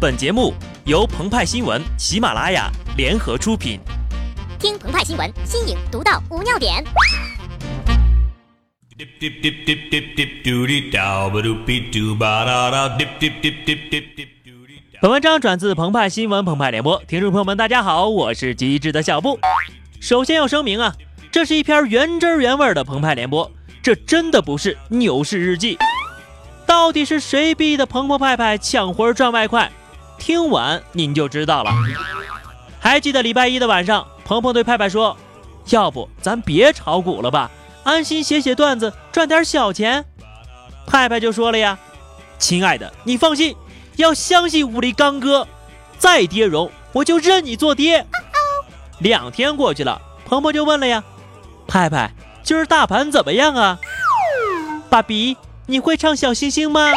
本节目由澎湃新闻、喜马拉雅联合出品。听澎湃新闻，新颖独到，无尿点。本文章转自澎湃新闻《澎湃联播，听众朋友们，大家好，我是机智的小布。首先要声明啊，这是一篇原汁原味的澎湃联播，这真的不是牛市日记。到底是谁逼的澎澎派派抢活赚外快？听完您就知道了。还记得礼拜一的晚上，鹏鹏对派派说：“要不咱别炒股了吧，安心写写段子，赚点小钱。”派派就说了呀：“亲爱的，你放心，要相信武力刚哥，再跌融我就认你做爹。”两天过去了，鹏鹏就问了呀：“派派，今儿大盘怎么样啊？”爸比，你会唱小星星吗？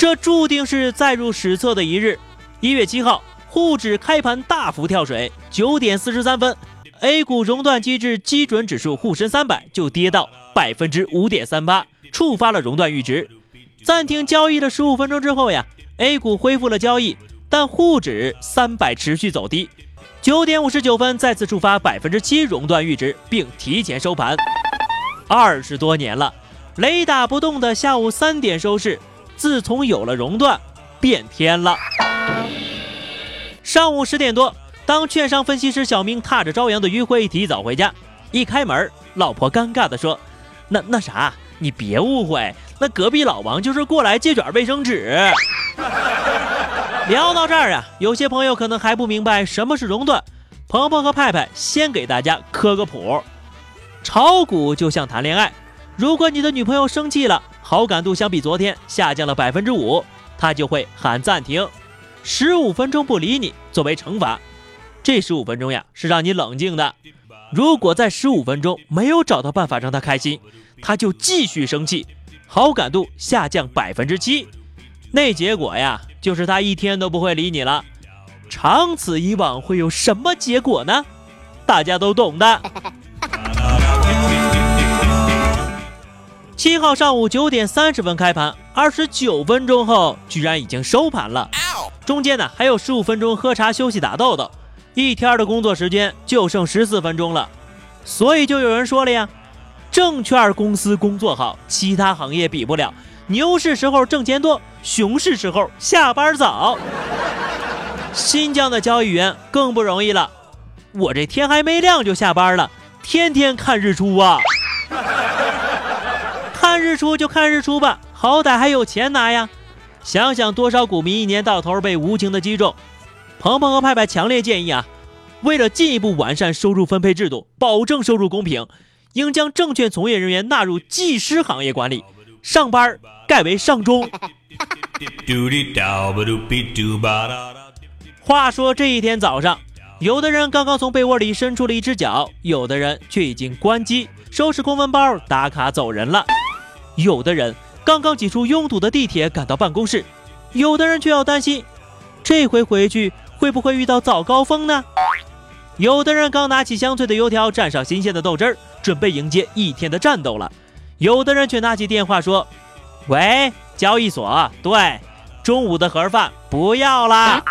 这注定是载入史册的一日。一月七号，沪指开盘大幅跳水，九点四十三分，A 股熔断机制基准指数沪深三百就跌到百分之五点三八，触发了熔断阈值。暂停交易了十五分钟之后呀，A 股恢复了交易，但沪指三百持续走低，九点五十九分再次触发百分之七熔断阈值，并提前收盘。二十多年了，雷打不动的下午三点收市。自从有了熔断，变天了。上午十点多，当券商分析师小明踏着朝阳的余晖提早回家，一开门，老婆尴尬地说：“那那啥，你别误会，那隔壁老王就是过来借卷卫生纸。”聊到这儿啊，有些朋友可能还不明白什么是熔断。鹏鹏和派派先给大家科个普：炒股就像谈恋爱，如果你的女朋友生气了。好感度相比昨天下降了百分之五，他就会喊暂停，十五分钟不理你作为惩罚。这十五分钟呀是让你冷静的。如果在十五分钟没有找到办法让他开心，他就继续生气，好感度下降百分之七。那结果呀就是他一天都不会理你了。长此以往会有什么结果呢？大家都懂的。七号上午九点三十分开盘，二十九分钟后居然已经收盘了。中间呢还有十五分钟喝茶休息打豆豆，一天的工作时间就剩十四分钟了。所以就有人说了呀，证券公司工作好，其他行业比不了。牛市时候挣钱多，熊市时候下班早。新疆的交易员更不容易了，我这天还没亮就下班了，天天看日出啊。看日出就看日出吧，好歹还有钱拿呀！想想多少股民一年到头被无情的击中。鹏鹏和派派强烈建议啊，为了进一步完善收入分配制度，保证收入公平，应将证券从业人员纳入技师行业管理，上班改为上钟。话说这一天早上，有的人刚刚从被窝里伸出了一只脚，有的人却已经关机，收拾公文包，打卡走人了。有的人刚刚挤出拥堵的地铁赶到办公室，有的人却要担心，这回回去会不会遇到早高峰呢？有的人刚拿起香脆的油条，蘸上新鲜的豆汁儿，准备迎接一天的战斗了。有的人却拿起电话说：“喂，交易所，对，中午的盒饭不要啦。”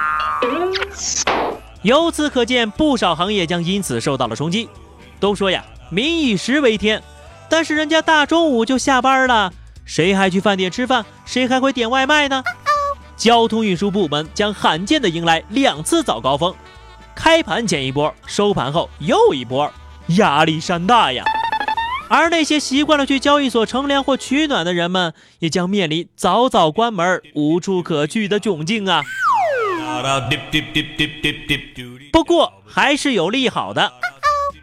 由此可见，不少行业将因此受到了冲击。都说呀，民以食为天。但是人家大中午就下班了，谁还去饭店吃饭？谁还会点外卖呢？交通运输部门将罕见的迎来两次早高峰，开盘前一波，收盘后又一波，压力山大呀！而那些习惯了去交易所乘凉或取暖的人们，也将面临早早关门、无处可去的窘境啊！不过还是有利好的。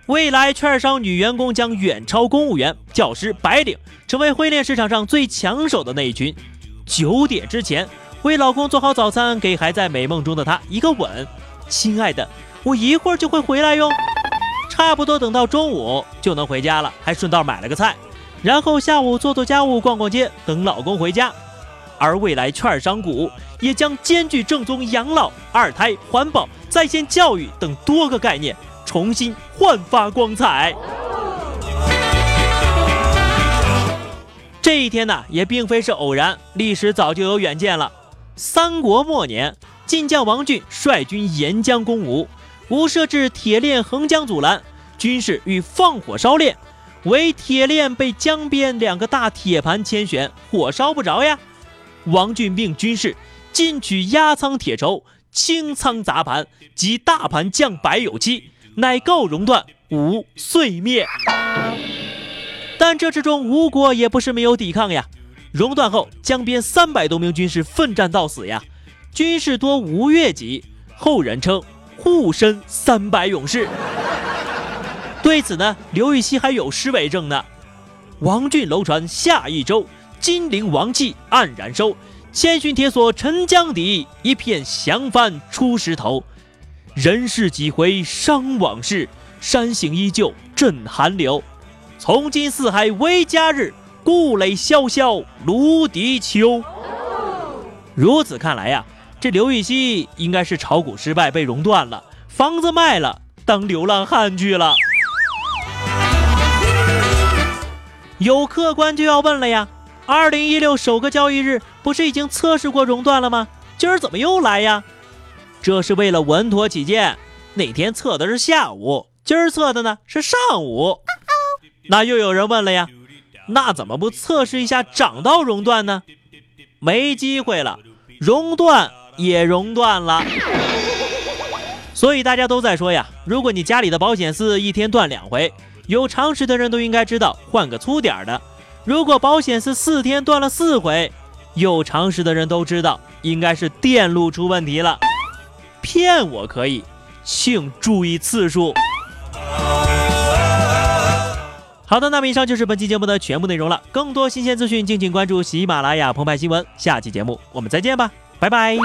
未来券商女员工将远超公务员、教师、白领，成为婚恋市场上最抢手的那一群。九点之前为老公做好早餐，给还在美梦中的他一个吻。亲爱的，我一会儿就会回来哟。差不多等到中午就能回家了，还顺道买了个菜。然后下午做做家务、逛逛街，等老公回家。而未来券商股也将兼具正宗养老、二胎、环保、在线教育等多个概念。重新焕发光彩。这一天呢，也并非是偶然，历史早就有远见了。三国末年，晋将王浚率军沿江攻吴，吴设置铁链横江阻拦，军士欲放火烧链，唯铁链被江边两个大铁盘牵悬，火烧不着呀。王浚命军士进取压舱铁轴，清仓砸盘，及大盘降百有七，乃告熔断，吴遂灭。但这之中，吴国也不是没有抵抗呀。熔断后，江边三百多名军士奋战到死呀，军士多吴越籍，后人称护身三百勇士。对此呢，刘禹锡还有诗为证呢：“王浚楼船下益州，金陵王气黯然收。千寻铁索沉江底，一片降帆出石头。人世几回伤往事，山形依旧震寒流。从今四海为家日。”故垒萧萧，芦荻秋。如此看来呀，这刘禹锡应该是炒股失败被熔断了，房子卖了，当流浪汉去了。有客官就要问了呀，二零一六首个交易日不是已经测试过熔断了吗？今儿怎么又来呀？这是为了稳妥起见，那天测的是下午，今儿测的呢是上午。那又有人问了呀。那怎么不测试一下涨到熔断呢？没机会了，熔断也熔断了。所以大家都在说呀，如果你家里的保险丝一天断两回，有常识的人都应该知道换个粗点的。如果保险丝四天断了四回，有常识的人都知道应该是电路出问题了。骗我可以，请注意次数。好的，那么以上就是本期节目的全部内容了。更多新鲜资讯，敬请关注喜马拉雅澎湃新闻。下期节目我们再见吧，拜拜。